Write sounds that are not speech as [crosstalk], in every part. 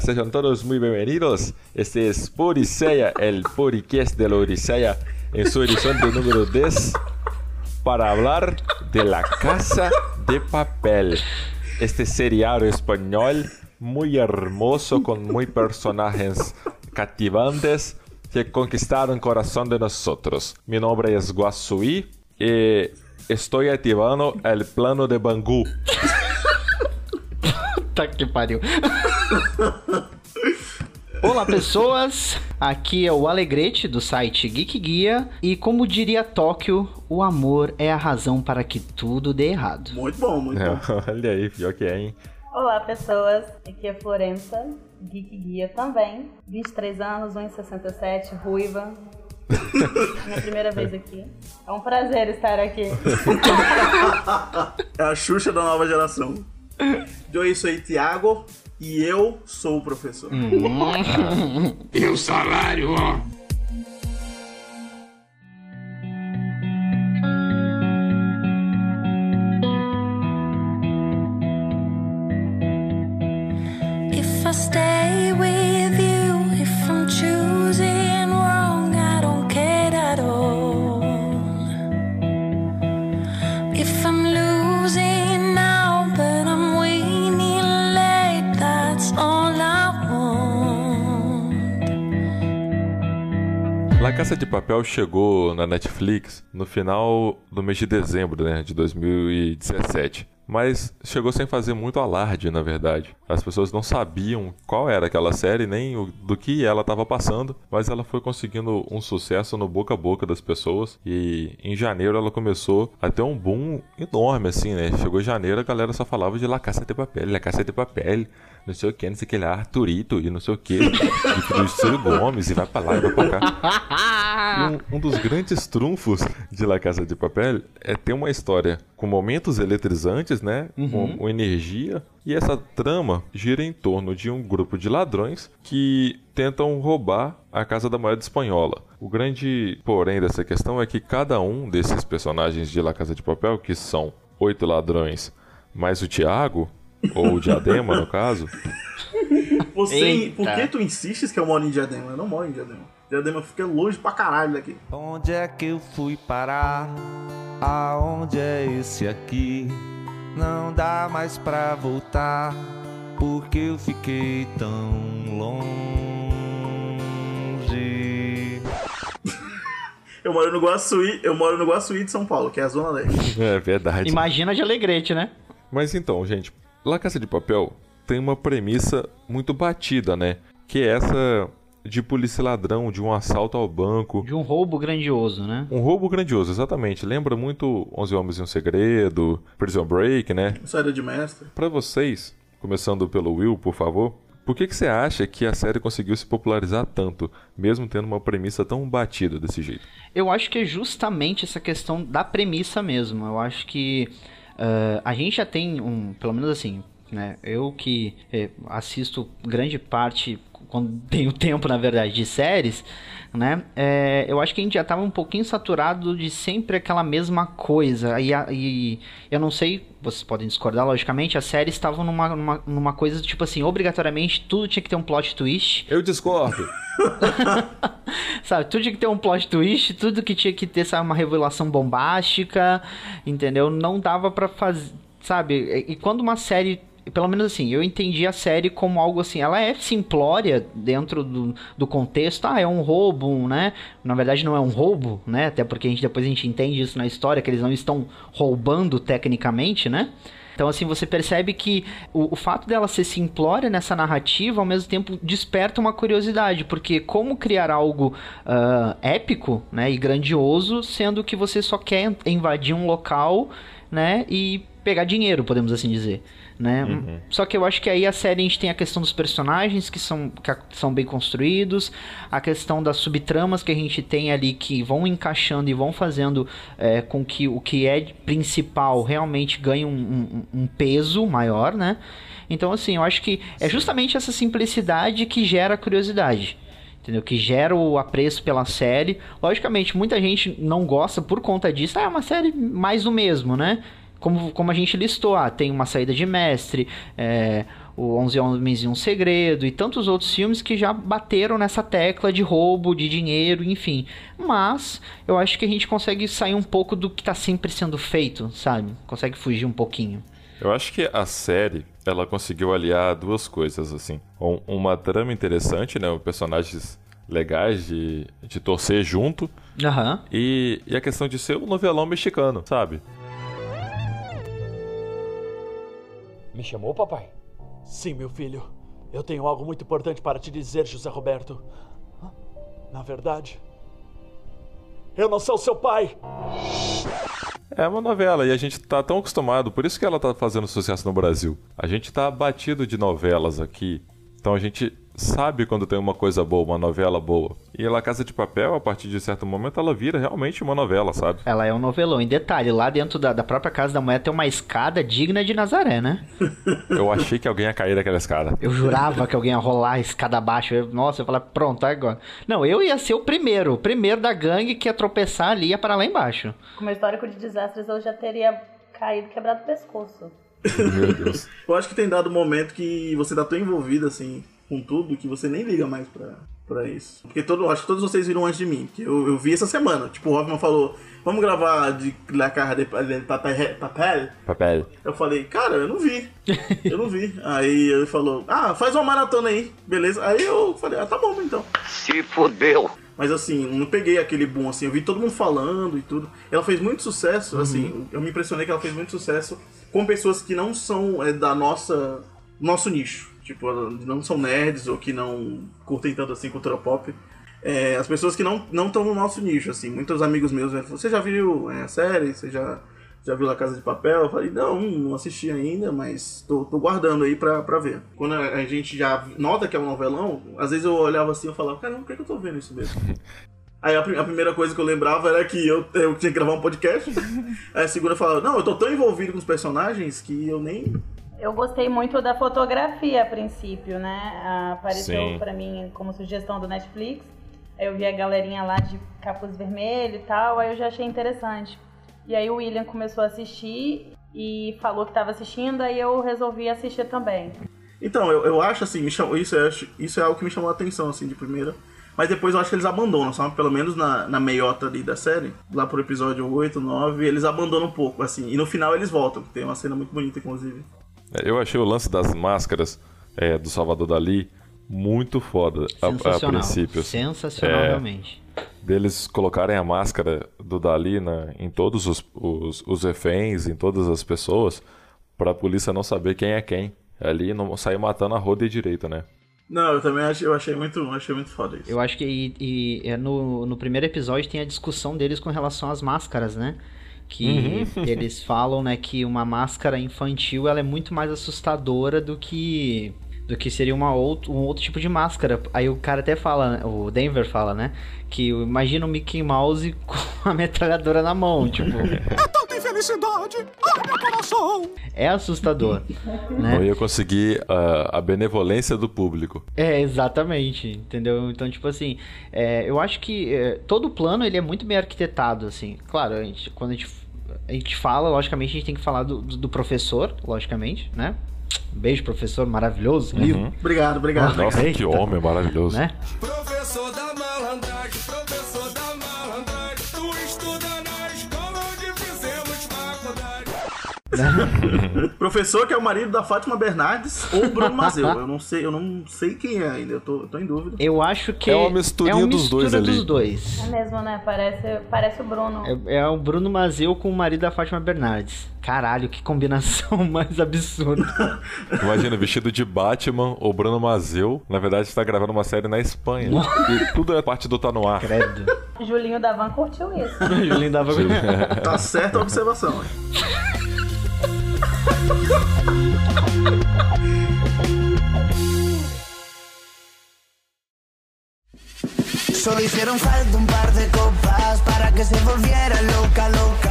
Sejam todos muy bienvenidos. Este es Poriceia, el podcast de la Odisea, en su edición número 10, para hablar de La Casa de Papel. Este serial español muy hermoso, con muy personajes cativantes que conquistaron el corazón de nosotros. Mi nombre es Guasuí y estoy activando el plano de Bangu. Puta que pariu. [laughs] Olá, pessoas! Aqui é o Alegrete do site Geek Guia e, como diria Tóquio, o amor é a razão para que tudo dê errado. Muito bom, muito bom. [laughs] Olha aí, pior que é, hein? Olá, pessoas. Aqui é Florença, Geek Guia também. 23 anos, 1,67, ruiva. [laughs] Minha primeira vez aqui. É um prazer estar aqui. É a Xuxa da nova geração. Eu sou Tiago e eu sou o professor. [laughs] E o salário, ó. If I stay Casa de Papel chegou na Netflix no final do mês de dezembro né, de 2017. Mas chegou sem fazer muito alarde, na verdade. As pessoas não sabiam qual era aquela série, nem o- do que ela estava passando, mas ela foi conseguindo um sucesso no boca a boca das pessoas. E em janeiro ela começou a ter um boom enorme, assim, né? Chegou janeiro, a galera só falava de La Casa de Papel, La Casa de Papel, não sei o que, não sei o que lá, Arturito e não sei o que, e do Ciro Gomes, e vai pra lá e vai pra cá. E um, um dos grandes trunfos de La Casa de Papel é ter uma história com momentos eletrizantes, né? Com, com energia. E essa trama gira em torno de um grupo de ladrões que tentam roubar a Casa da Moeda Espanhola. O grande porém dessa questão é que cada um desses personagens de La Casa de Papel, que são oito ladrões, mais o Tiago, ou o Diadema no caso, [laughs] Você, Eita. por que tu insistes que eu moro em Diadema? Eu não moro em Diadema. Diadema fica longe pra caralho daqui. Onde é que eu fui parar? Aonde é esse aqui? Não dá mais pra voltar, porque eu fiquei tão longe. Eu moro no Guaçuí, eu moro no Guaçuí de São Paulo, que é a zona leste. é verdade. Imagina de Alegrete, né? Mas então, gente, La Casa de Papel tem uma premissa muito batida, né? Que é essa de polícia ladrão, de um assalto ao banco. De um roubo grandioso, né? Um roubo grandioso, exatamente. Lembra muito 11 Homens e um Segredo, Prison Break, né? Saída de mestre. Pra vocês, começando pelo Will, por favor, por que, que você acha que a série conseguiu se popularizar tanto, mesmo tendo uma premissa tão batida desse jeito? Eu acho que é justamente essa questão da premissa mesmo. Eu acho que ah, a gente já tem um, pelo menos assim, né? Eu que eh, assisto grande parte quando tenho tempo, na verdade, de séries, né? É, eu acho que a gente já tava um pouquinho saturado de sempre aquela mesma coisa. E, a- e eu não sei, vocês podem discordar, logicamente, as séries estavam numa, numa, numa coisa tipo assim, obrigatoriamente tudo tinha que ter um plot twist. Eu discordo. [laughs] Sabe, tudo tinha que ter um plot twist, tudo que tinha que ter, sabe, uma revelação bombástica, entendeu? Não dava pra fazer, sabe? E quando uma série, pelo menos assim, eu entendi a série como algo assim, ela é simplória dentro do, do contexto, ah, é um roubo, né? Na verdade não é um roubo, né? Até porque a gente depois a gente entende isso na história, que eles não estão roubando tecnicamente, né? Então, assim, você percebe que o, o fato dela ser simplória nessa narrativa, ao mesmo tempo, desperta uma curiosidade, porque como criar algo ah, épico, né, e grandioso, sendo que você só quer invadir um local, né, e pegar dinheiro, podemos assim dizer, né? Só que eu acho que aí a série a gente tem a questão dos personagens que são, que são bem construídos, a questão das subtramas que a gente tem ali que vão encaixando e vão fazendo é, com que o que é principal realmente ganhe um, um- um peso maior, né? Então, assim, eu acho que é justamente essa simplicidade que gera curiosidade. Entendeu? Que gera o apreço pela série. Logicamente, muita gente não gosta por conta disso. Ah, é uma série mais do mesmo, né? Como, como a gente listou, ah, tem uma saída de mestre, é, o 11 Homens e um Segredo e tantos outros filmes que já bateram nessa tecla de roubo, de dinheiro, enfim. Mas eu acho que a gente consegue sair um pouco do que tá sempre sendo feito, sabe? Consegue fugir um pouquinho. Eu acho que a série, ela conseguiu aliar duas coisas, assim. Um- uma trama interessante, né? Personagens legais de, de torcer junto. Aham. E, e a questão de ser um novelão mexicano, sabe? Me chamou, papai? Sim, meu filho. Eu tenho algo muito importante para te dizer, José Roberto. Na verdade, eu não sou seu pai. É uma novela e a gente tá tão acostumado, por isso que ela tá fazendo sucesso no Brasil. A gente tá batido de novelas aqui, então a gente sabe quando tem uma coisa boa, uma novela boa. E La Casa de Papel, a partir de certo momento, ela vira realmente uma novela, sabe? Ela é um novelão. Em detalhe, lá dentro da, da própria Casa da Mulher tem uma escada digna de Nazaré, né? [laughs] Eu achei que alguém ia cair daquela escada. Eu jurava que alguém ia rolar a escada abaixo. Eu- nossa, eu falei, pronto, agora. Não, eu ia ser o primeiro. O primeiro da gangue que ia tropeçar ali e ia parar lá embaixo. Com meu histórico de desastres, eu já teria caído quebrado o pescoço. Meu Deus. [laughs] Eu acho que tem dado um momento que você tá tão envolvido assim com tudo que você nem liga mais pra, pra isso. Porque todo, acho que todos vocês viram antes de mim. Que eu, eu vi essa semana. Tipo, o Hoffman falou: Vamos gravar de La Casa de de Papel. Papel? Papel. Eu falei, cara, eu não vi. Eu não vi. [laughs] Aí ele falou, ah, faz uma maratona aí, beleza. Aí eu falei, ah, tá bom então. Se fodeu. Mas assim, não peguei aquele boom assim, eu vi todo mundo falando e tudo. Ela fez muito sucesso, assim, eu me impressionei que ela fez muito sucesso com pessoas que não são é, da nossa nosso nicho. Tipo, não são nerds ou que não curtem tanto assim cultura pop. É, as pessoas que não não estão no nosso nicho, assim. Muitos amigos meus, falaram, você já viu é, a série? Você já, já viu La Casa de Papel? Eu falei, não, não assisti ainda, mas tô, tô guardando aí pra, pra ver. Quando a, a gente já nota que é um novelão, às vezes eu olhava assim e falava, cara, por que, que eu tô vendo isso mesmo? [laughs] Aí a, a primeira coisa que eu lembrava era que eu, eu tinha que gravar um podcast. [laughs] Aí a segunda falava, não, eu tô tão envolvido com os personagens que eu nem. Eu gostei muito da fotografia a princípio, né? Ah, Apareceu pra mim como sugestão do Netflix. Aí eu vi a galerinha lá de capuz vermelho e tal, aí eu já achei interessante. E aí o William começou a assistir e falou que tava assistindo, aí eu resolvi assistir também. Então, eu, eu acho assim, me chamou, isso, é, isso é algo que me chamou a atenção, assim, de primeira. Mas depois eu acho que eles abandonam, sabe? Pelo menos na, na meiota ali da série, lá pro episódio 8, 9, eles abandonam um pouco, assim. E no final eles voltam, que tem uma cena muito bonita, inclusive. É, Eu achei o lance das máscaras é, do Salvador Dali muito foda a, a princípio. assim. Sensacional, É. realmente. deles colocarem a máscara do Dali na, em todos os, os, os reféns, em todas as pessoas, pra polícia não saber quem é quem. Ali não sair matando a roda e direita, né? Não, eu também achei, eu achei muito, achei muito foda isso. Eu acho que e, e, é no, no primeiro episódio tem a discussão deles com relação às máscaras, né? Que eles falam, né, que uma máscara infantil ela é muito mais assustadora do que do que seria uma outro, um outro tipo de máscara. Aí o cara até fala, né, o Denver fala, né, que imagina o Mickey Mouse [laughs] com a metralhadora na mão, tipo, [laughs] Tanta infelicidade! Ai, meu coração! é assustador, Não né? ia conseguir a, a benevolência do público. É, exatamente, entendeu? Então, tipo assim, é, eu acho que é, todo o plano ele é muito bem arquitetado, assim. Claro, a gente, quando a gente, a gente fala, logicamente, a gente tem que falar do, do, professor, logicamente, né? Um beijo, professor, maravilhoso, lindo, Obrigado, obrigado. Nossa, Eita. que homem maravilhoso. né? [laughs] Professor que é o marido da Fátima Bernardes ou Bruno Mazeu. Eu não sei, eu não sei quem é ainda, eu tô, eu tô em dúvida. Eu acho que É uma misturinha é uma dos dois mistura ali. dos dois. É mesmo, né? Parece, parece o Bruno. É, é o Bruno Mazeu com o marido da Fátima Bernardes. Caralho, que combinação [laughs] mais absurda. Imagina, vestido de Batman, o Bruno Mazeu, na verdade, está gravando uma série na Espanha. e tudo é parte do Tá No Ar. Credo. Julinho da Van curtiu isso. [laughs] Julinho dava... Tá certa a observação.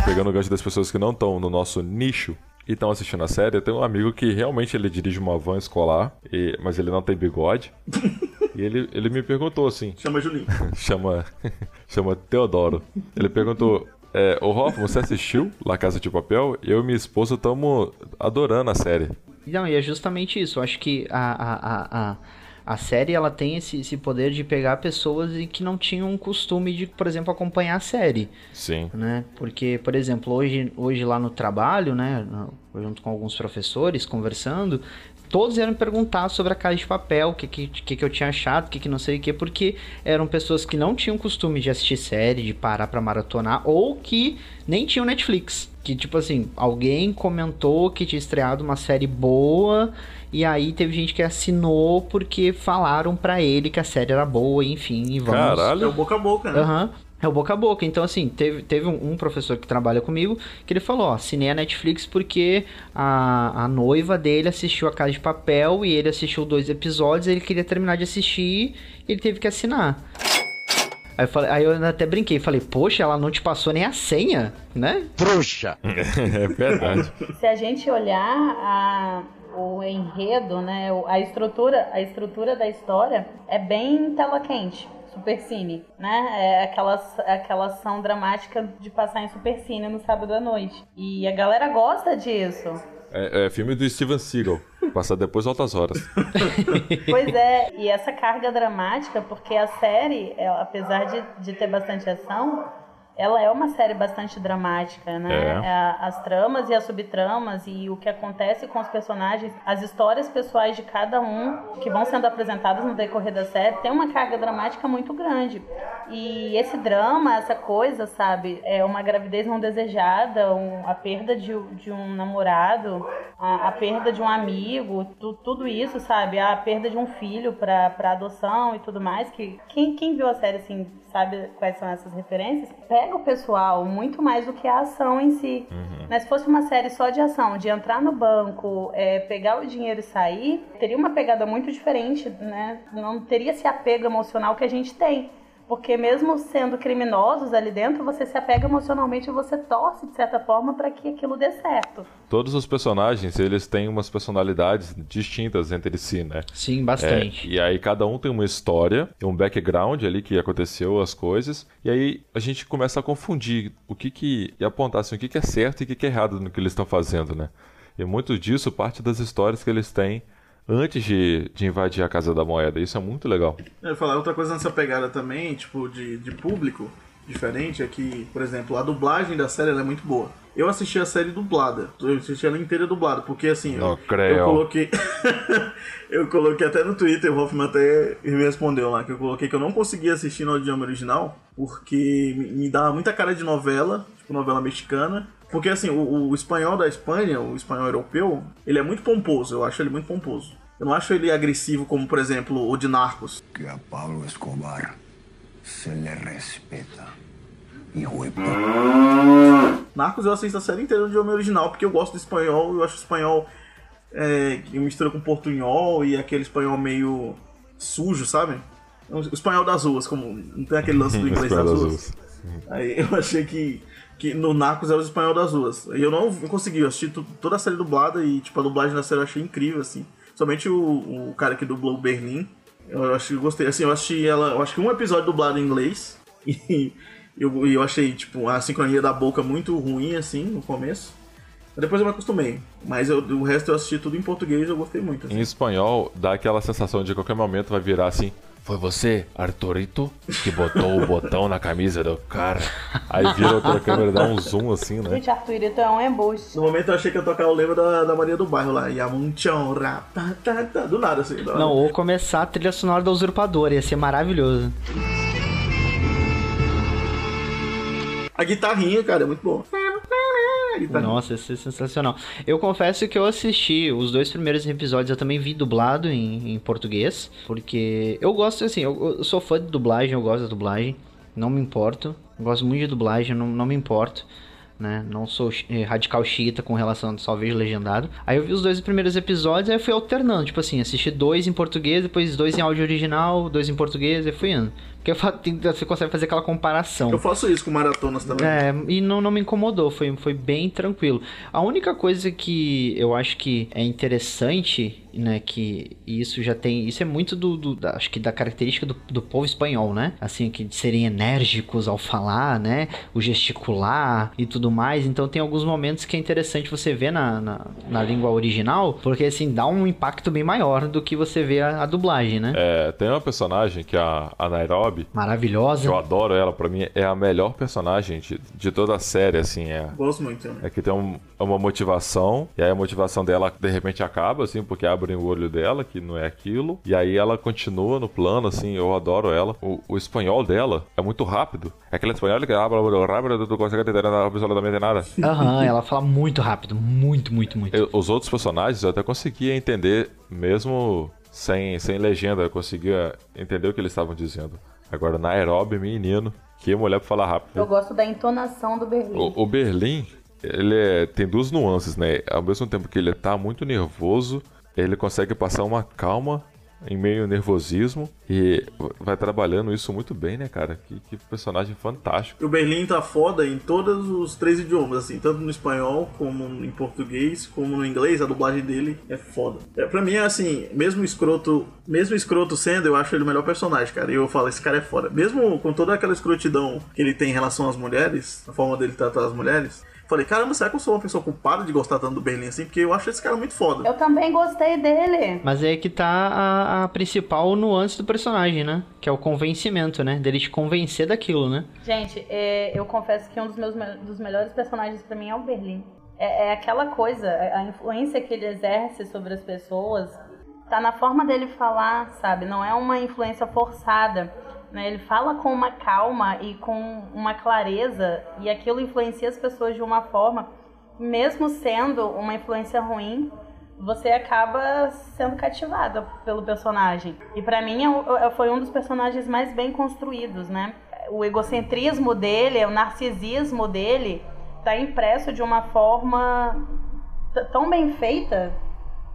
Pegando o gancho das pessoas que não estão no nosso nicho e estão assistindo a série, eu tenho um amigo que realmente ele dirige uma van escolar, e- mas ele não tem bigode. [laughs] e ele, ele me perguntou assim, Chama Julinho. [laughs] chama, [laughs] chama Teodoro. Ele perguntou, é, ô Hoffman, você assistiu La Casa de Papel? Eu e minha esposa estamos adorando a série. Não, e é justamente isso. Eu acho que a, a, a, a, série ela tem esse, esse poder de pegar pessoas que não tinham um costume de, por exemplo, acompanhar a série. Sim. Né? Porque, por exemplo, hoje, hoje lá no trabalho, né, junto com alguns professores conversando, todos vieram perguntar sobre a Casa de Papel, o que, que, que, que eu tinha achado, o que, que não sei o que, porque eram pessoas que não tinham costume de assistir série, de parar pra maratonar, ou que nem tinham Netflix. Que, tipo assim, alguém comentou que tinha estreado uma série boa, e aí teve gente que assinou porque falaram pra ele que a série era boa, enfim, e vamos... É o boca a boca, né? Aham. É o boca a boca. Então, assim, teve, teve um, um professor que trabalha comigo que ele falou: ó, assinei a Netflix porque a, a noiva dele assistiu a Casa de Papel e ele assistiu dois episódios, ele queria terminar de assistir e ele teve que assinar. Aí eu, falei, aí eu até brinquei, falei, poxa, ela não te passou nem a senha, né? Trouxa! [laughs] é verdade. Se a gente olhar a, o enredo, né, a estrutura, a estrutura da história é bem tela quente. Supercine, né? É aquela, aquela ação dramática de passar em Supercine no sábado à noite. E a galera gosta disso. É, é filme do Steven Seagal. Passa depois altas horas. [laughs] Pois é, e essa carga dramática, porque a série, apesar de, de ter bastante ação, ela é uma série bastante dramática, né? É. A- As tramas e as subtramas e o que acontece com os personagens, as histórias pessoais de cada um que vão sendo apresentadas no decorrer da série, tem uma carga dramática muito grande. E esse drama, essa coisa, sabe, é uma gravidez não desejada, um- a perda de, de um namorado, a, a perda de um amigo, tu- tudo isso, sabe, a perda de um filho pra, pra adoção e tudo mais, que quem, quem viu a série, assim, sabe quais são essas referências, pega o pessoal muito mais do que a ação em si. Mas se fosse uma série só de ação, de entrar no banco, é, pegar o dinheiro e sair, teria uma pegada muito diferente, né? Não teria esse apego emocional que a gente tem. Porque mesmo sendo criminosos ali dentro, você se apega emocionalmente e você torce, de certa forma, para que aquilo dê certo. Todos os personagens, eles têm umas personalidades distintas entre si, né? Sim, bastante. É, e aí cada um tem uma história, um background ali que aconteceu as coisas, e aí a gente começa a confundir o que que e apontar assim, o que que é certo e o que que é errado no que eles estão fazendo, né? E muito disso parte das histórias que eles têm antes de, de invadir a Casa da Moeda. Isso é muito legal. Eu ia falar outra coisa nessa pegada também, tipo, de, de público diferente, é que, por exemplo, a dublagem da série é muito boa. Eu assisti a série dublada, eu assisti ela inteira dublada, porque assim, Não eu, creio. eu coloquei. [laughs] eu coloquei até no Twitter, o Hoffman até me respondeu lá, que eu coloquei que eu não conseguia assistir no idioma original, porque me, me dá muita cara de novela, tipo novela mexicana. Porque assim, o, o espanhol da Espanha, o espanhol europeu, ele é muito pomposo, eu acho ele muito pomposo. Eu não acho ele agressivo como, por exemplo, o de Narcos. Que a Pablo Escobar se le respeta. Hijo de Narcos eu assisto a série inteira no idioma original porque eu gosto do espanhol, eu acho o espanhol é, que mistura com portunhol e aquele espanhol meio sujo, sabe? O espanhol das ruas, como não tem aquele lance do [laughs] inglês das ruas. Aí eu achei que, que no Narcos é o espanhol das ruas. E eu não consegui, eu assisti toda a série dublada e tipo, a dublagem da série eu achei incrível, assim. Somente o, o cara que dublou o Berlim, eu acho que gostei. Assim, eu assisti ela, eu acho que um episódio dublado em inglês [laughs] e eu, eu achei, tipo, a sincronia da boca muito ruim, assim, no começo. Depois eu me acostumei. Mas eu- o resto eu assisti tudo em português e eu gostei muito. assim. Em espanhol, dá aquela sensação de a qualquer momento vai virar assim. Foi você, Arturito, que botou o botão na camisa do cara. Aí vira outra câmera, dá um zoom assim, né? Gente, Arthurito é um embuste. No momento eu achei que eu tocava o lembro da, da Maria do Bairro lá. Yamunchão, rapa, tá, do nada assim. da hora. Não, ou começar a trilha sonora da Usurpadora, ia ser maravilhoso. A guitarrinha, cara, é muito boa. Guitarrinha. Nossa, isso é sensacional. Eu confesso que eu assisti os dois primeiros episódios, eu também vi dublado em, em português, porque eu gosto, assim, eu, eu sou fã de dublagem, eu gosto da dublagem, não me importo, gosto muito de dublagem, não, não me importo. Né? Não sou eh, radical xiita com relação só vejo legendado. Aí eu vi os dois primeiros episódios, aí eu fui alternando, tipo assim, assisti dois em português, depois dois em áudio original, dois em português, e fui indo. Porque eu você consegue fazer aquela comparação. Eu faço isso com maratonas também. É, e não, não me incomodou, foi, foi bem tranquilo. A única coisa que eu acho que é interessante né, que isso já tem, isso é muito do, do da, acho que da característica do, do povo espanhol, né? Assim, que de serem enérgicos ao falar, né? O gesticular e tudo mais. Então tem alguns momentos que é interessante você ver na, na, na língua original, porque assim, dá um impacto bem maior do que você vê a, a dublagem, né? É, tem uma personagem que é a, a Nairobi, Maravilhosa. eu adoro ela, pra mim é a melhor personagem de, de toda a série, assim, é. Gosto muito, né? É que tem um- uma motivação, e aí a motivação dela de repente acaba, assim, porque abrem o olho dela, que não é aquilo, e aí ela continua no plano, assim, eu adoro ela. O, o espanhol dela é muito rápido. É aquele espanhol que habla muito rápido, tu consegue entender absolutamente nada. [laughs] Aham, ela fala muito rápido, muito, muito, muito. Eu- os outros personagens eu até conseguia entender, mesmo sem, sem legenda, eu conseguia entender o que eles estavam dizendo. Agora, Nairobi, menino, que mulher pra falar rápido. Eu gosto da entonação do Berlim. O, o Berlim, ele é- tem duas nuances, né? Ao mesmo tempo que ele tá muito nervoso, ele consegue passar uma calma em meio ao nervosismo e vai trabalhando isso muito bem, né, cara? Que, que personagem fantástico. O Berlim tá foda em todos os três idiomas, assim, tanto no espanhol, como em português, como no inglês, a dublagem dele é foda. É, pra mim, é assim, mesmo escroto, mesmo escroto sendo, eu acho ele o melhor personagem, cara. E eu falo, esse cara é foda. Mesmo com toda aquela escrotidão que ele tem em relação às mulheres, a forma dele tratar as mulheres, falei, caramba, será que eu sou uma pessoa culpada de gostar tanto do Berlim assim? Porque eu acho esse cara muito foda. Eu também gostei dele. Mas é que tá a, a principal nuance do personagem, né? Que é o convencimento, né? Dele te convencer daquilo, né? Gente, é, eu confesso que um dos meus me- dos melhores personagens pra mim é o Berlim. É, é aquela coisa, a influência que ele exerce sobre as pessoas tá na forma dele falar, sabe? Não é uma influência forçada. Né? Ele fala com uma calma e com uma clareza e aquilo influencia as pessoas de uma forma, mesmo sendo uma influência ruim, você acaba sendo cativada pelo personagem. E pra mim é é- foi um dos personagens mais bem construídos, né? O egocentrismo dele, o narcisismo dele, tá impresso de uma forma tão bem feita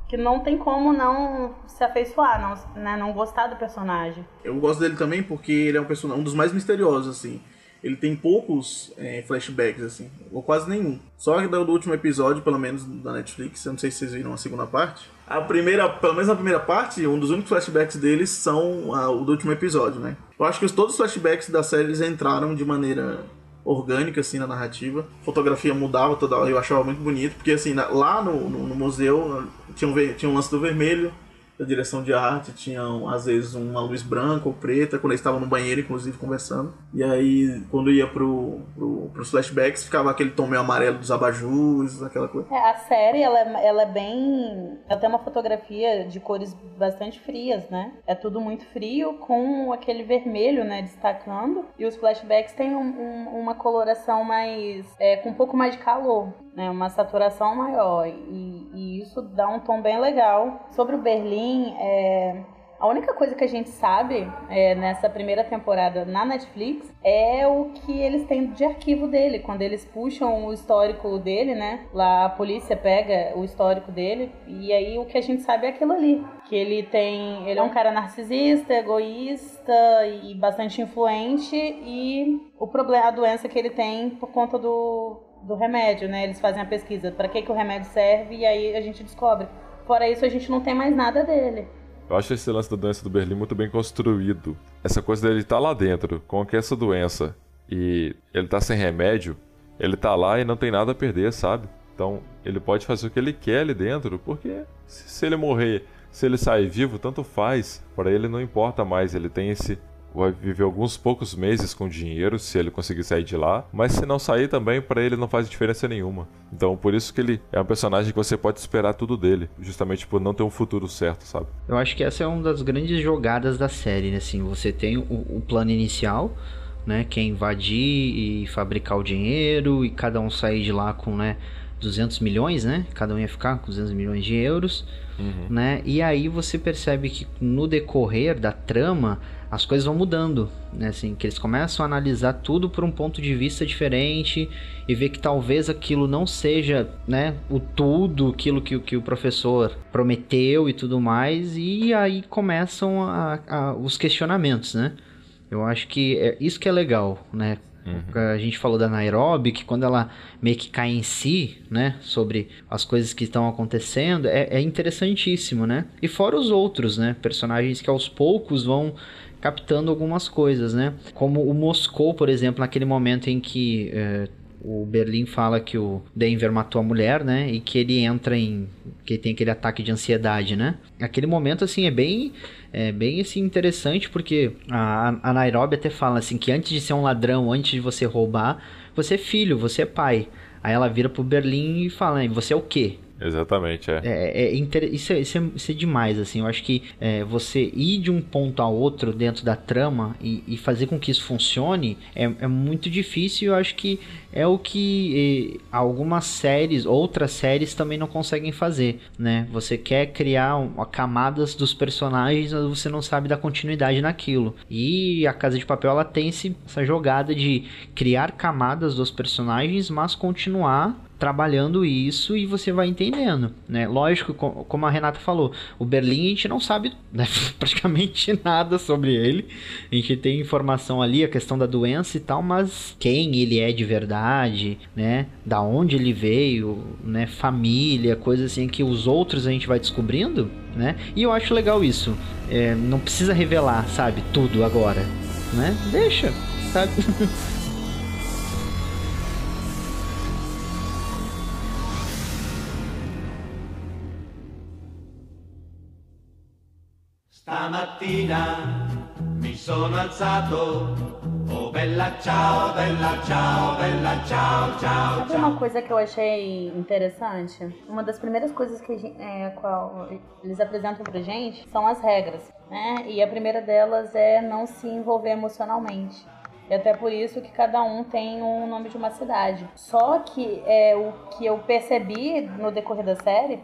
que não tem como não se afeiçoar, não, né? não gostar do personagem. Eu gosto dele também porque ele é um personagem um dos mais misteriosos, assim. Ele tem poucos é, flashbacks, assim, ou quase nenhum. Só do do último episódio, pelo menos da Netflix, eu não sei se vocês viram a segunda parte. A primeira, pelo menos na primeira parte, um dos únicos flashbacks deles são ah, o do último episódio, né? Eu acho que os- todos os flashbacks da série eles entraram de maneira orgânica, assim, na narrativa. A fotografia mudava toda hora, eu achava muito bonito, porque, assim, lá no, no, no museu tinha um, tinha um lance do vermelho, da direção de arte, tinham às vezes uma luz branca ou preta, quando eles estavam no banheiro, inclusive, conversando. E aí, quando ia pro, pro, pros flashbacks, ficava aquele tom meio amarelo dos abajus, aquela coisa. É, a série, ela, é- ela é bem... Ela tem uma fotografia de cores bastante frias, né? É tudo muito frio, com aquele vermelho, né, destacando. E os flashbacks têm um- um- uma coloração mais... É, com um pouco mais de calor, né? Uma saturação maior. E, e isso dá um tom bem legal. Sobre o Berlim, é... A única coisa que a gente sabe é, nessa primeira temporada na Netflix é o que eles têm de arquivo dele. Quando eles puxam o histórico dele, né? Lá a polícia pega o histórico dele e aí o que a gente sabe é aquilo ali. Que ele tem. Ele é um cara narcisista, egoísta e bastante influente e o problema, a doença que ele tem por conta do, do remédio, né? Eles fazem a pesquisa para que, que o remédio serve e aí a gente descobre. Fora isso, a gente não tem mais nada dele. Eu acho esse lance da doença do Berlim muito bem construído. Essa coisa dele estar lá dentro, com essa doença, e ele tá sem remédio, ele tá lá e não tem nada a perder, sabe? Então, ele pode fazer o que ele quer ali dentro, porque se ele morrer, se ele sair vivo, tanto faz. Para ele não importa mais, ele tem esse vai viver alguns poucos meses com dinheiro se ele conseguir sair de lá, mas se não sair também para ele não faz diferença nenhuma. Então por isso que ele é um personagem que você pode esperar tudo dele, justamente por não ter um futuro certo, sabe? Eu acho que essa é uma das grandes jogadas da série, né? Assim, você tem o, o plano inicial, né? Que é invadir e fabricar o dinheiro e cada um sair de lá com, né? 200 milhões, né? Cada um ia ficar com 200 milhões de euros, né? E aí você percebe que no decorrer da trama as coisas vão mudando, né? Assim, que eles começam a analisar tudo por um ponto de vista diferente e ver que talvez aquilo não seja, né, o tudo, aquilo que, que o professor prometeu e tudo mais, e aí começam a- a- os questionamentos, né? Eu acho que é isso que é legal, né? A gente falou da Nairobi, que quando ela meio que cai em si, né? Sobre as coisas que estão acontecendo, é, é interessantíssimo, né? E fora os outros, né? Personagens que aos poucos vão captando algumas coisas, né? Como o Moscou, por exemplo, naquele momento em que é, o Berlim fala que o Denver matou a mulher, né? E que ele entra em. que tem aquele ataque de ansiedade, né? Aquele momento, assim, é bem. É bem assim, interessante, porque a, a Nairobi até fala assim que antes de ser um ladrão, antes de você roubar, você é filho, você é pai. Aí ela vira pro Berlim e fala, "E você é o quê? Exatamente, é. É, é inter- isso, é, isso, é, isso é demais, assim. Eu acho que é, você ir de um ponto a outro dentro da trama e, e fazer com que isso funcione é, é muito difícil. Eu acho que é o que algumas séries, outras séries também não conseguem fazer, né? Você quer criar camadas dos personagens, mas você não sabe dar continuidade naquilo. E a Casa de Papel ela tem esse, essa jogada de criar camadas dos personagens, mas continuar trabalhando isso e você vai entendendo, né? Lógico, co- como a Renata falou, o Berlim a gente não sabe né, [laughs] praticamente nada sobre ele. A gente tem informação ali, a questão da doença e tal, mas quem ele é de verdade, né? Da onde ele veio, né? Família, coisas assim que os outros a gente vai descobrindo, né? E eu acho legal isso. É, não precisa revelar, sabe, tudo agora, né? Deixa, sabe? [laughs] Stamattina mi sono alzato. Oh bella ciao, bella ciao, bella ciao, ciao, Sabe uma coisa que eu achei interessante? Uma das primeiras coisas que é, a qual eles apresentam pra gente são as regras, né? E a primeira delas é não se envolver emocionalmente. E até por isso que cada um tem um nome de uma cidade. Só que é, o que eu percebi no decorrer da série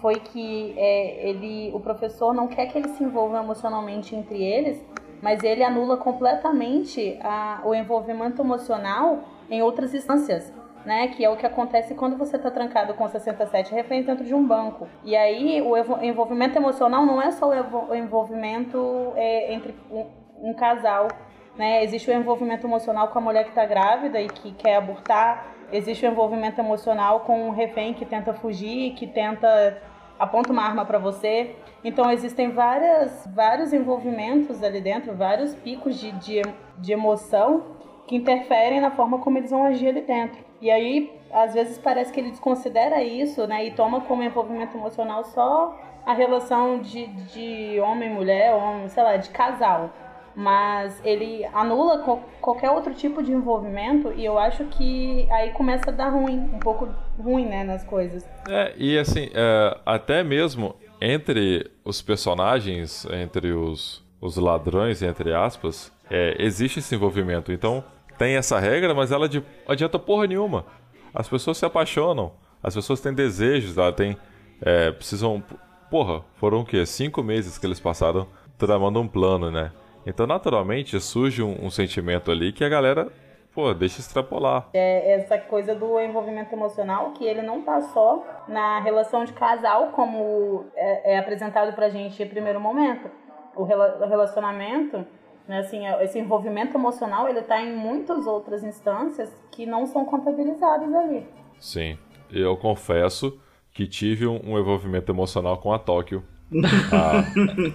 foi que é, ele, o professor não quer que eles se envolvam emocionalmente entre eles, mas ele anula completamente a- o envolvimento emocional em outras instâncias. Né, que é o que acontece quando você está trancado com 67 reféns dentro de um banco. E aí o envolvimento emocional não é só o envolvimento é, entre um, um casal. Né? Existe o envolvimento emocional com a mulher que está grávida e que quer abortar. Existe o envolvimento emocional com um refém que tenta fugir, que tenta aponta uma arma para você. Então existem várias, vários envolvimentos ali dentro, vários picos de, de, de emoção que interferem na forma como eles vão agir ali dentro. E aí, às vezes, parece que ele desconsidera isso, né? E toma como envolvimento emocional só a relação de, de homem, mulher, homem, sei lá, de casal. Mas ele anula qualquer outro tipo de envolvimento e eu acho que aí começa a dar ruim, um pouco ruim, né, nas coisas. É, e assim, é, até mesmo entre os personagens, entre os, os ladrões, entre aspas, é, existe esse envolvimento. Então, tem essa regra, mas ela de, adianta porra nenhuma. As pessoas se apaixonam, as pessoas têm desejos, ela tem, é, precisam... Porra, foram o quê? Cinco meses que eles passaram tramando um plano, né? Então, naturalmente, surge um, um sentimento ali que a galera, pô, deixa extrapolar. É essa coisa do envolvimento emocional, que ele não tá só na relação de casal, como é, é apresentado pra gente em primeiro momento. O rela- o relacionamento, né, assim, é- esse envolvimento emocional, ele tá em muitas outras instâncias que não são contabilizadas ali. Sim, eu confesso que tive um, um envolvimento emocional com a Tóquio.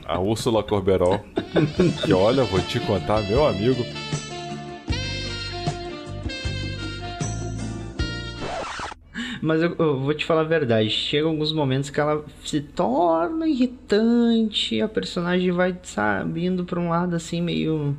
A, a Úrsula Corberó. Que olha, vou te contar, meu amigo. Mas eu, eu vou te falar a verdade. Chega alguns momentos que ela se torna irritante. A personagem vai, sabe, indo pra um lado assim meio.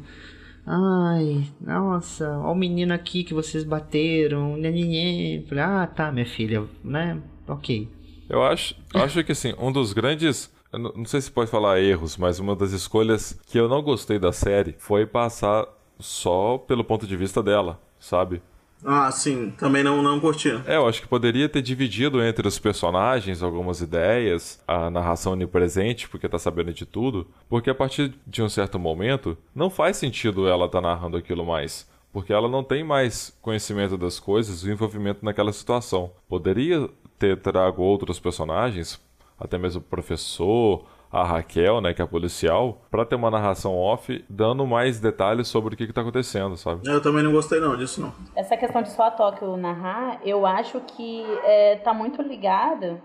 Ai, nossa, ó o menino aqui que vocês bateram. Nhanhinhê. Falei, ah, tá, minha filha, né? Ok. Eu acho, eu acho que assim, um dos grandes. Não não sei se pode falar erros, mas uma das escolhas que eu não gostei da série foi passar só pelo ponto de vista dela, sabe? Ah, sim, também não, não curti. É, eu acho que poderia ter dividido entre os personagens algumas ideias, a narração onipresente, porque tá sabendo de tudo, porque a partir de um certo momento não faz sentido ela tá narrando aquilo mais, porque ela não tem mais conhecimento das coisas e envolvimento naquela situação. Poderia ter trago outros personagens, até mesmo o professor, a Raquel, né, que é a policial, pra ter uma narração off, dando mais detalhes sobre o que, que tá acontecendo, sabe? Eu também não gostei não disso não. Essa questão de só a Tóquio narrar, eu acho que é, tá muito ligada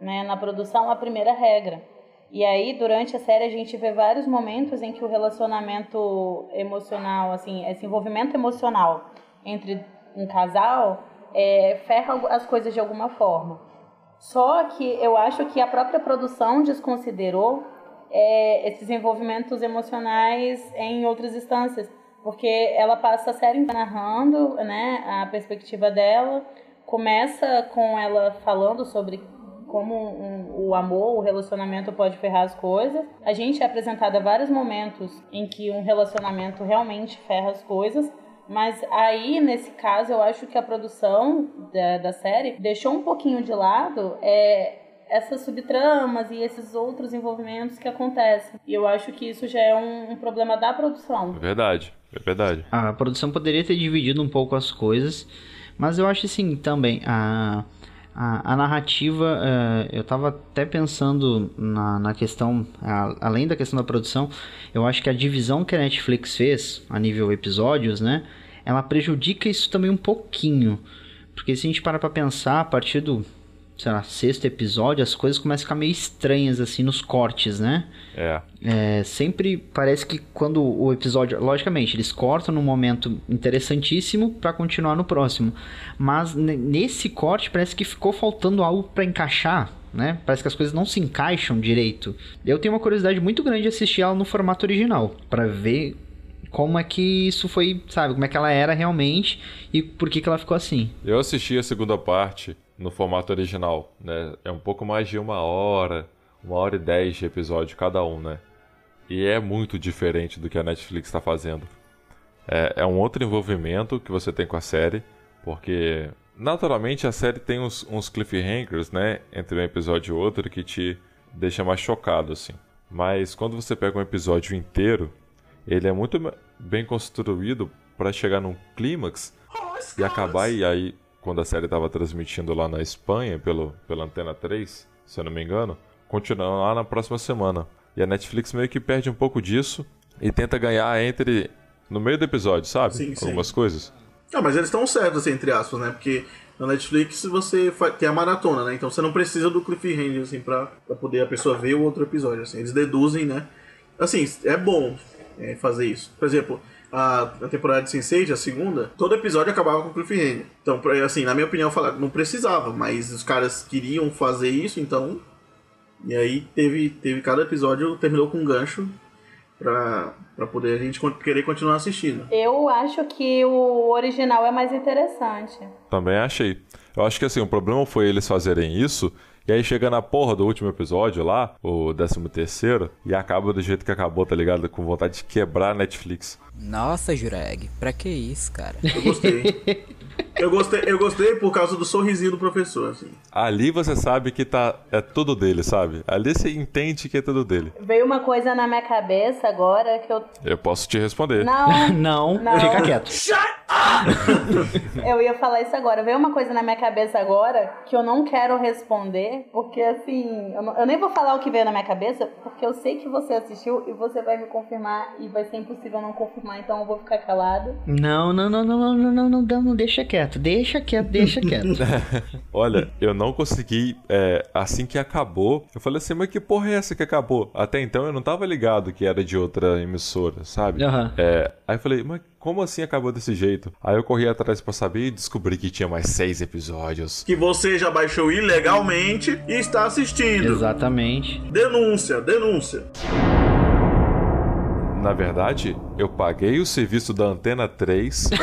né, na produção à primeira regra. E aí, durante a série, a gente vê vários momentos em que o relacionamento emocional, assim, esse envolvimento emocional entre um casal é, ferra as coisas de alguma forma. Só que eu acho que a própria produção desconsiderou é, esses envolvimentos emocionais em outras instâncias, porque ela passa a série narrando né, a perspectiva dela, começa com ela falando sobre como um, o amor, o relacionamento pode ferrar as coisas. A gente é apresentado a vários momentos em que um relacionamento realmente ferra as coisas, mas aí, nesse caso, eu acho que a produção da, da série deixou um pouquinho de lado é, essas subtramas e esses outros envolvimentos que acontecem. E eu acho que isso já é um, um problema da produção. É verdade, é verdade. A produção poderia ter dividido um pouco as coisas, mas eu acho assim também. A, a, a narrativa, uh, eu estava até pensando na, na questão, a, além da questão da produção, eu acho que a divisão que a Netflix fez a nível episódios, né? Ela prejudica isso também um pouquinho. Porque se a gente para pra pensar, a partir do, sei lá, sexto episódio, as coisas começam a ficar meio estranhas, assim, nos cortes, né? É. É, sempre parece que quando o episódio. Logicamente, eles cortam num momento interessantíssimo para continuar no próximo. Mas nesse corte parece que ficou faltando algo para encaixar. Né? Parece que as coisas não se encaixam direito. Eu tenho uma curiosidade muito grande de assistir ela no formato original, para ver como é que isso foi, sabe, como é que ela era realmente e por que, que ela ficou assim. Eu assisti a segunda parte no formato original, né? É um pouco mais de uma hora, uma hora e dez de episódio cada um, né? E é muito diferente do que a Netflix está fazendo. É, é, um outro envolvimento que você tem com a série, porque naturalmente a série tem uns, uns cliffhangers, né? Entre um episódio e outro que te deixa mais chocado, assim. Mas quando você pega um episódio inteiro, ele é muito bem construído para chegar num clímax e acabar e aí quando a série estava transmitindo lá na Espanha pelo pela Antena 3, se eu não me engano, continuando lá na próxima semana. E a Netflix meio que perde um pouco disso e tenta ganhar entre no meio do episódio, sabe? Sim, sim. Algumas coisas. Não, mas eles estão certos, assim, entre aspas, né? Porque na Netflix você tem a maratona, né? Então você não precisa do cliffhanger, assim, pra, pra poder a pessoa ver o outro episódio, assim. Eles deduzem, né? Assim, é bom é, fazer isso. Por exemplo, a, a temporada de Sense8, a segunda, todo episódio acabava com cliffhanger. Então, assim, na minha opinião, não precisava, mas os caras queriam fazer isso, então. E aí teve, teve cada episódio terminou com um gancho pra, pra poder a gente querer continuar assistindo. Eu acho que o original é mais interessante. Também achei. Eu acho que assim, o problema foi eles fazerem isso e aí chega na porra do último episódio lá, o décimo terceiro, e acaba do jeito que acabou, tá ligado? Com vontade de quebrar a Netflix. Nossa, Jureg, pra que isso, cara? Eu gostei. Eu gostei, eu gostei por causa do sorrisinho do professor, assim. Ali você sabe que tá, é tudo dele, sabe? Ali você entende que é tudo dele. Veio uma coisa na minha cabeça agora que eu. Eu posso te responder. Não. [laughs] não, Não. fica quieto. [laughs] Eu ia falar isso agora. Veio uma coisa na minha cabeça agora que eu não quero responder, porque assim, eu, não- eu nem vou falar o que veio na minha cabeça, porque eu sei que você assistiu e você vai me confirmar e vai ser impossível não confirmar, então eu vou ficar calado. Não, não, não, não, não, não, não, não, não, não, deixa quieto, deixa quieto, deixa quieto. [laughs] Olha, eu não consegui. é, assim que acabou, eu falei assim, mas que porra é essa que acabou? Até então eu não tava ligado que era de outra emissora, sabe? Aham. É, aí eu falei, mas como assim acabou desse jeito? Aí eu corri atrás pra saber e descobri que tinha mais seis episódios. Que você já baixou ilegalmente e está assistindo. Exatamente. Denúncia, denúncia. Na verdade, eu paguei o serviço da Antena 3, [laughs]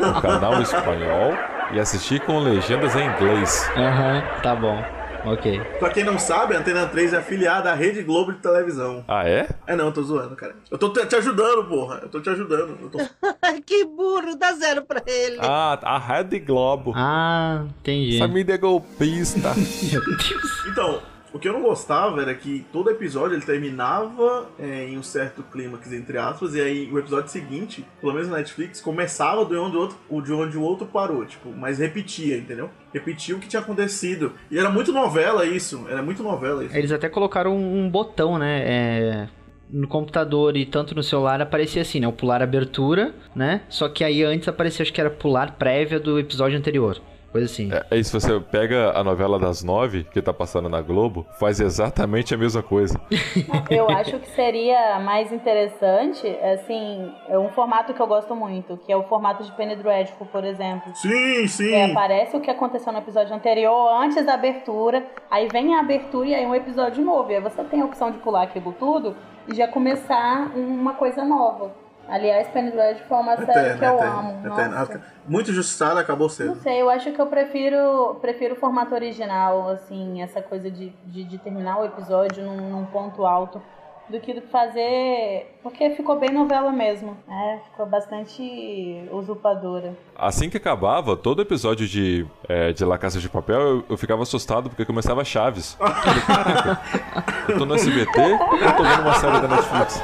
o canal espanhol, e assisti com legendas em inglês. Aham, tá bom. Ok. Pra quem não sabe, a Antena 3 é afiliada à Rede Globo de televisão. Ah, é? É não, eu tô zoando, cara. Eu tô te ajudando, porra. Eu tô te ajudando. Eu tô... [laughs] que burro, dá zero pra ele. Ah, a Rede Globo. Ah, entendi. Essa mídia é golpista. [laughs] Meu Deus. Então, o que eu não gostava era que todo episódio ele terminava é, em um certo clímax, entre aspas, e aí o episódio seguinte, pelo menos na Netflix, começava de onde o outro, de onde o outro parou, tipo, mas repetia, entendeu? Repetir o que tinha acontecido. E era muito novela isso, era muito novela isso. Eles até colocaram um botão, né? É, no computador e tanto no celular aparecia assim, né? O pular abertura, né? Só que aí antes aparecia, acho que era pular prévia do episódio anterior. Coisa assim. É, é isso, você pega a novela das nove, que tá passando na Globo, faz exatamente a mesma coisa. [laughs] Eu acho que seria mais interessante, assim, é um formato que eu gosto muito, que é o formato de Penny Dreadful, por exemplo. Sim, sim. É, aparece o que aconteceu no episódio anterior, antes da abertura, aí vem a abertura e aí um episódio novo. E aí você tem a opção de pular aquilo tudo e já começar uma coisa nova. Aliás, Penny Dreadful é uma série que eu amo. eterna. Nossa. Muito injustiçada, acabou Não sendo. sei, eu acho que eu prefiro, prefiro o formato original, assim, essa coisa de, de, de terminar o episódio num, num ponto alto, do que fazer. Porque ficou bem novela mesmo, né? Ficou bastante usurpadora. Assim que acabava, todo episódio de, é, de La Casa de Papel, eu, eu ficava assustado porque começava Chaves. Eu [laughs] falei, eu tô no SBT ou eu tô vendo uma série da Netflix?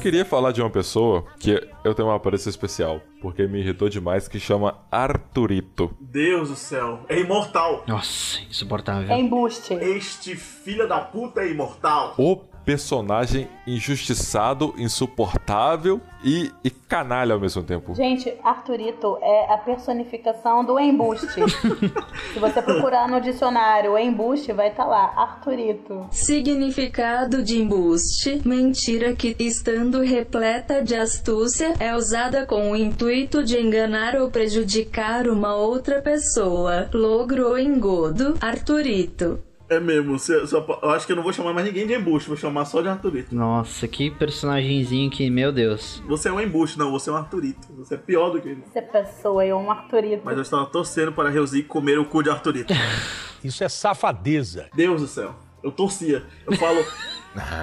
Queria falar de uma pessoa que eu tenho uma aparência especial, porque me irritou demais, que chama Arturito. Deus do céu. É imortal. Nossa, insuportável. É embuste. Este filho da puta é imortal. O personagem injustiçado, insuportável e, e canalha ao mesmo tempo. Gente, Arthurito é a personificação do embuste. [laughs] Se você procurar no dicionário embuste, vai estar lá, Arthurito. Significado de embuste: mentira que, estando repleta de astúcia, é usada com o intuito de enganar ou prejudicar uma outra pessoa. Logro ou engodo: Arthurito. É mesmo. se- só- eu acho que eu não vou chamar mais ninguém de embuste, vou chamar só de Arthurito. Nossa, que personagemzinho que, meu Deus. Você é um embuste, não, você é um Arthurito. Você é pior do que ele. Essa pessoa é um Arthurito. Mas eu estava torcendo para Reuzi comer o cu de Arthurito. Isso é safadeza. Deus do céu. Eu torcia. Eu falo.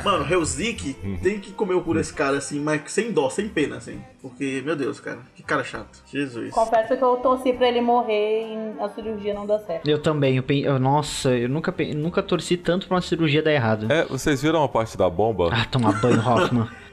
Mano, Reuzik tem que comer o cu desse cara assim, mas sem dó, sem pena, assim. Porque, meu Deus, cara, que cara chato. Jesus. Confesso que eu torci pra ele morrer e a cirurgia não deu certo. Eu também, eu, pen- eu- nossa, eu nunca, pen- nunca torci tanto pra uma cirurgia dar errado. É, vocês viram a parte da bomba? Ah, tomar banho, Hoffman. [laughs]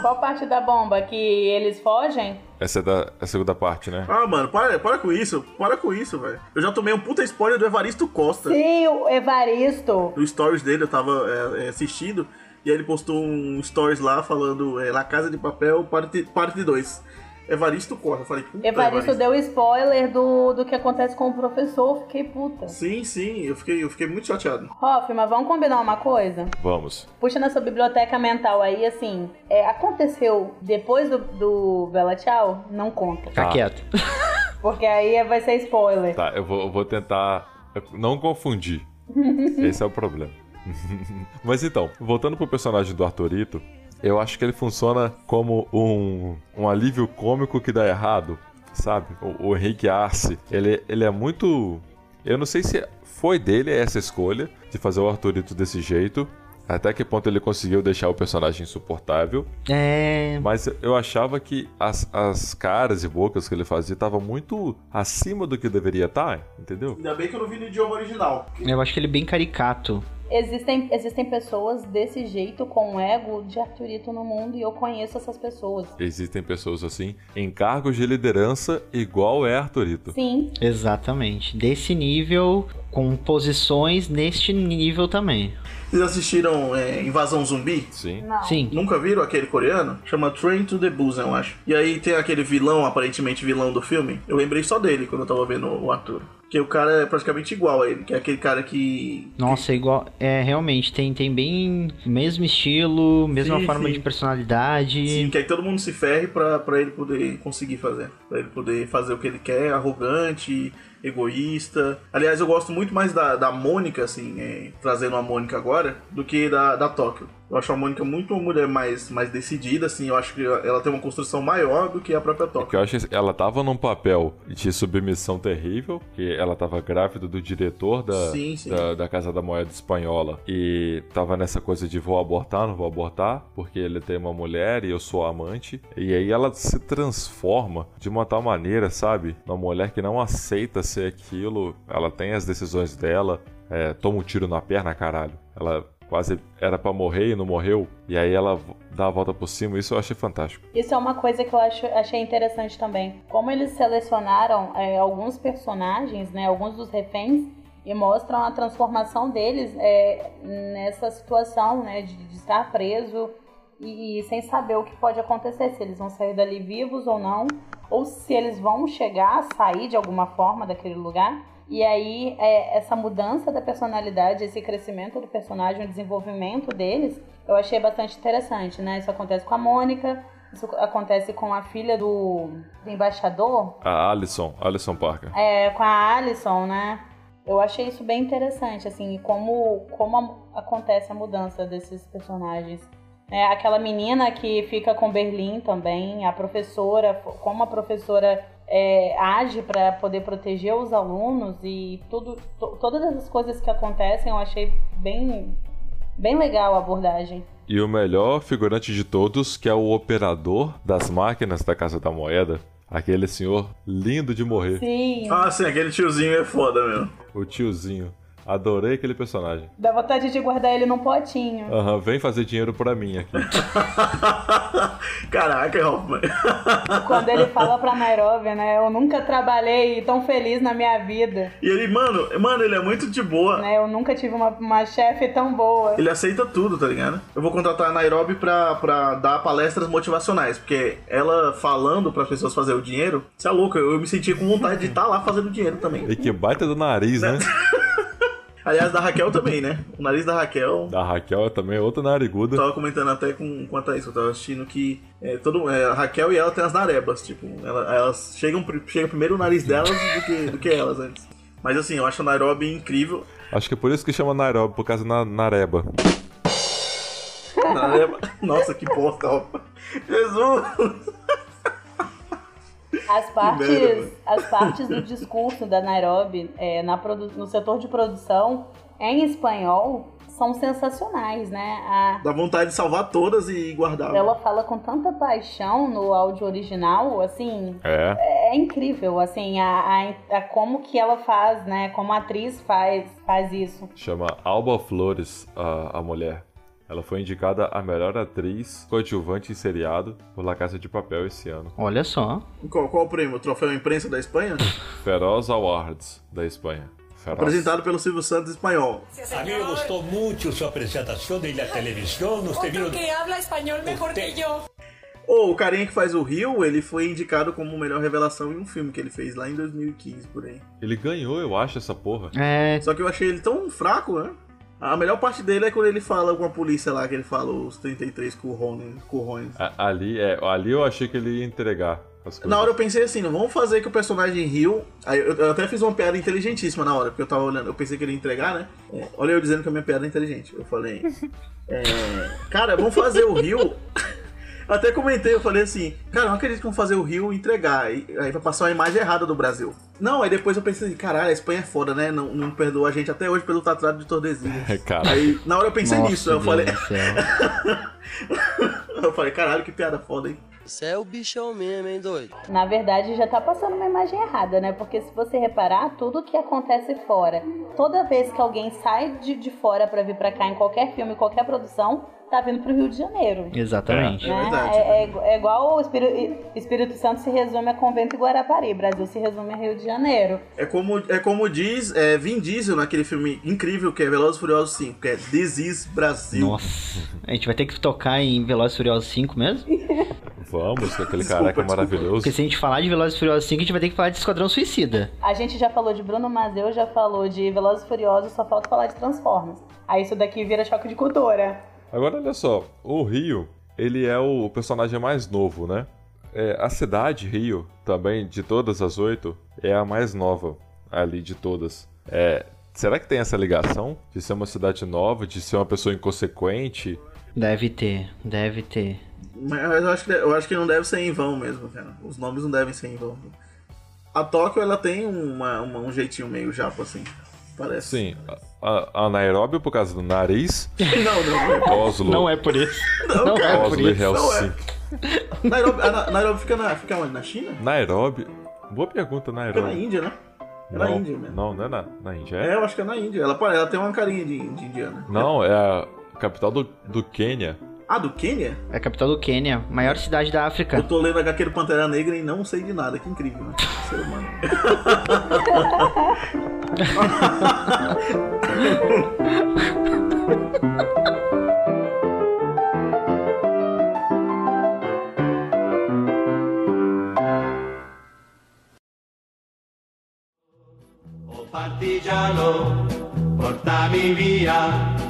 Qual parte da bomba? Que eles fogem? Essa é da a segunda parte, né? Ah, mano, para, para com isso. Para com isso, velho. Eu já tomei um puta spoiler do Evaristo Costa. Sim, o Evaristo. No stories dele, eu tava é, é, assistindo. E aí ele postou um stories lá falando é, La Casa de Papel, parte 2. Parte dois. Evaristo Costa. Eu falei, puta, Evaristo deu spoiler do, do que acontece com o professor. Fiquei puta. Sim, sim, eu fiquei, eu fiquei muito chateado. Hoffman, vamos combinar uma coisa? Vamos. Puxa na sua biblioteca mental aí, assim, é, aconteceu depois do, do Bela Tchau? Não conta. Tá. quieto. [laughs] Porque aí vai ser spoiler. Tá, eu vou, eu vou tentar não confundir. [laughs] Esse é o problema. [laughs] Mas então, voltando pro personagem do Arthurito, eu acho que ele funciona como um, um alívio cômico que dá errado, sabe? O, o Henrique Arce, ele, ele é muito. Eu não sei se foi dele essa escolha de fazer o Arthurito desse jeito. Até que ponto ele conseguiu deixar o personagem insuportável. É. Mas eu achava que as, as caras e bocas que ele fazia estavam muito acima do que deveria estar, entendeu? Ainda bem que eu não vi no idioma original. Eu acho que ele é bem caricato. Existem, existem pessoas desse jeito com o ego de Arthurito no mundo e eu conheço essas pessoas. Existem pessoas assim, em cargos de liderança, igual é Arthurito. Sim. Exatamente. Desse nível, com posições neste nível também. Vocês assistiram é, Invasão Zumbi? Sim. Não. Sim. Nunca viram aquele coreano? Chama Train to the Busan, eu acho. E aí tem aquele vilão, aparentemente vilão do filme. Eu lembrei só dele quando eu tava vendo o ator. Que o cara é praticamente igual a ele, que é aquele cara que. Nossa, é igual. É, realmente, tem, tem bem mesmo estilo, mesma Sim, forma sim. de personalidade. Sim, que aí todo mundo se ferre pra, pra ele poder conseguir fazer. Pra ele poder fazer o que ele quer, arrogante, egoísta. Aliás, eu gosto muito mais da, da Mônica, assim, é, trazendo a Mônica agora, do que da, da Tóquio. Eu acho a Mônica muito uma mulher mais, mais decidida, assim. Eu acho que ela tem uma construção maior do que a própria Toca. Que eu acho que ela tava num papel de submissão terrível, que ela tava grávida do diretor da, Sim, sim. da, da Casa da Moeda Espanhola e tava nessa coisa de vou abortar, não vou abortar, porque ele tem uma mulher e eu sou amante. E aí ela se transforma de uma tal maneira, sabe? Uma mulher que não aceita ser aquilo, ela tem as decisões dela, é, toma um tiro na perna, caralho. Ela quase era pra morrer e não morreu, e aí ela dá a volta por cima, isso eu achei fantástico. Isso é uma coisa que eu acho, achei interessante também. Como eles selecionaram é, alguns personagens, né, alguns dos reféns, e mostram a transformação deles é, nessa situação né, de, de estar preso e, e sem saber o que pode acontecer, se eles vão sair dali vivos ou não, ou se eles vão chegar a sair de alguma forma daquele lugar. E aí, é, essa mudança da personalidade, esse crescimento do personagem, o desenvolvimento deles, eu achei bastante interessante, né? Isso acontece com a Mônica, isso acontece com a filha do, do embaixador, A Alison, Alison Parker. é, com a Alison, né? Eu achei isso bem interessante, assim, como, como a- acontece a mudança desses personagens. É, aquela menina que fica com Berlim também, a professora, como a professora é, age para poder proteger os alunos e tudo, to- todas essas coisas que acontecem, eu achei bem, bem legal a abordagem. E o melhor figurante de todos, que é o operador das máquinas da Casa da Moeda. Aquele senhor lindo de morrer. Sim, Ah, sim, aquele tiozinho é foda mesmo. O tiozinho. Adorei aquele personagem. dá vontade de guardar ele num potinho. Aham, vem fazer dinheiro pra mim aqui. [laughs] Caraca, Hoffman. [laughs] Quando ele fala pra Nairobi, né? Eu nunca trabalhei tão feliz na minha vida. E ele, mano, mano, ele é muito de boa. Né? Eu nunca tive uma, uma chefe tão boa. Ele aceita tudo, tá ligado? Eu vou contratar a Nairobi pra, pra dar palestras motivacionais, porque ela falando para pessoas fazer o dinheiro, você é louco, eu, eu me sentia com vontade de estar lá fazendo dinheiro também. E que baita do nariz, né? [laughs] Aliás, da Raquel também, né? O nariz da Raquel. Da Raquel é também outra nariguda. Eu tava comentando até com, com a Thaís, eu tava assistindo que é, todo, é, a Raquel e ela tem as narebas, tipo, ela- elas chegam, chega primeiro o nariz delas do que, do que elas antes. Mas assim, eu acho a Nairobi incrível. Acho que é por isso que chama Nairobi, por causa da nareba. Nareba... Nossa, que bosta, ó. Jesus! As partes, as partes do discurso da Nairobi é, na produ- no setor de produção em espanhol são sensacionais, né? A- Dá vontade de salvar todas e guardar. ela fala com tanta paixão no áudio original, assim, É. é incrível, assim, a, a, a como que ela faz, né? Como a atriz faz, faz isso. Chama Alba Flores, a, a mulher. Ela foi indicada a melhor atriz coadjuvante em seriado por La Casa de Papel esse ano. Olha só. Qual, qual o prêmio? O troféu imprensa da Espanha? Feroz Awards, da Espanha. Feroz. Apresentado pelo Silvio Santos espanhol. A mí me gustó mucho su presentación en la televisión. Usted vino... habla español mejor que yo. Ô, o carinha que faz o Rio, ele foi indicado como melhor revelação em um filme que ele fez lá em 2015, por aí. Ele ganhou, eu acho, essa porra. É. Só que eu achei ele tão fraco, né? A melhor parte dele é quando ele fala com a polícia lá, que ele fala os 33 currones. currones. A- Ali, é, ali eu achei que ele ia entregar. Na hora eu pensei assim, não vamos fazer que o personagem Rio. Aí eu, eu até fiz uma piada inteligentíssima na hora, porque eu tava olhando, eu pensei que ele ia entregar, né? É, olha eu dizendo que a minha piada é inteligente. Eu falei. é, cara, vamos fazer o Rio. Até comentei, eu falei assim, cara, não acredito que vão fazer o Rio entregar. Aí, aí vai passar uma imagem errada do Brasil. Não, aí depois eu pensei assim, caralho, a Espanha é foda, né? Não, não perdoa a gente até hoje pelo tratado de Tordesilhas. É, cara. Aí na hora eu pensei Nossa, nisso, eu falei. [laughs] eu falei, caralho, que piada foda, hein? Você é o bichão mesmo, hein, doido? Na verdade, já tá passando uma imagem errada, né? Porque se você reparar, tudo que acontece fora, toda vez que alguém sai de, de fora pra vir pra cá em qualquer filme, qualquer produção, tá vindo pro Rio de Janeiro. Exatamente. né? É, é- é igual o Espírito, Espírito Santo se resume a Convento e Guarapari, Brasil se resume a Rio de Janeiro. É como, é como diz é, Vin Diesel naquele filme incrível que é Velozes e Furiosos 5, que é This is Brasil. Nossa. A gente vai ter que tocar em Velozes e Furiosos 5 mesmo? [laughs] Vamos, que aquele Desculpa, careca é desculpa. maravilhoso. Porque se a gente falar de Velozes e Furiosos 5, a gente vai ter que falar de Esquadrão Suicida. A gente já falou de Bruno Mazeu, já falou de Velozes e Furiosos, só falta falar de Transformers. Aí isso daqui vira choque de cultura. Agora olha só, o Rio, ele é o personagem mais novo, né? É, a cidade Rio, também de todas as oito, é a mais nova ali de todas. É, será que tem essa ligação de ser uma cidade nova, de ser uma pessoa inconsequente Deve ter, deve ter. Mas eu acho, que, eu acho que não deve ser em vão mesmo, cara. Os nomes não devem ser em vão. A Tóquio, ela tem uma, uma- um jeitinho meio japo, assim. Parece. Sim, a, a Nairobi por causa do nariz. [laughs] Não, não, não é. Oslo. Não é por isso. Não, Não cara. é por Oslo e isso. Helsinki. Nairobi, a Na- Nairobi fica, na, fica onde? Na China? Nairobi. Boa pergunta, Fica na Nairobi. Índia, né? É na não, Índia mesmo. não, não é na, na Índia. É, É? eu acho que é na Índia. Ela, ela tem uma carinha de, de indiana. Não, é a capital do, do Quênia. Ah, do Quênia? É a capital do Quênia, maior cidade da África. Eu tô lendo HQ do Pantera Negra e não sei de nada. Que incrível, né? [laughs] Ser humano. Partigiano, portami via.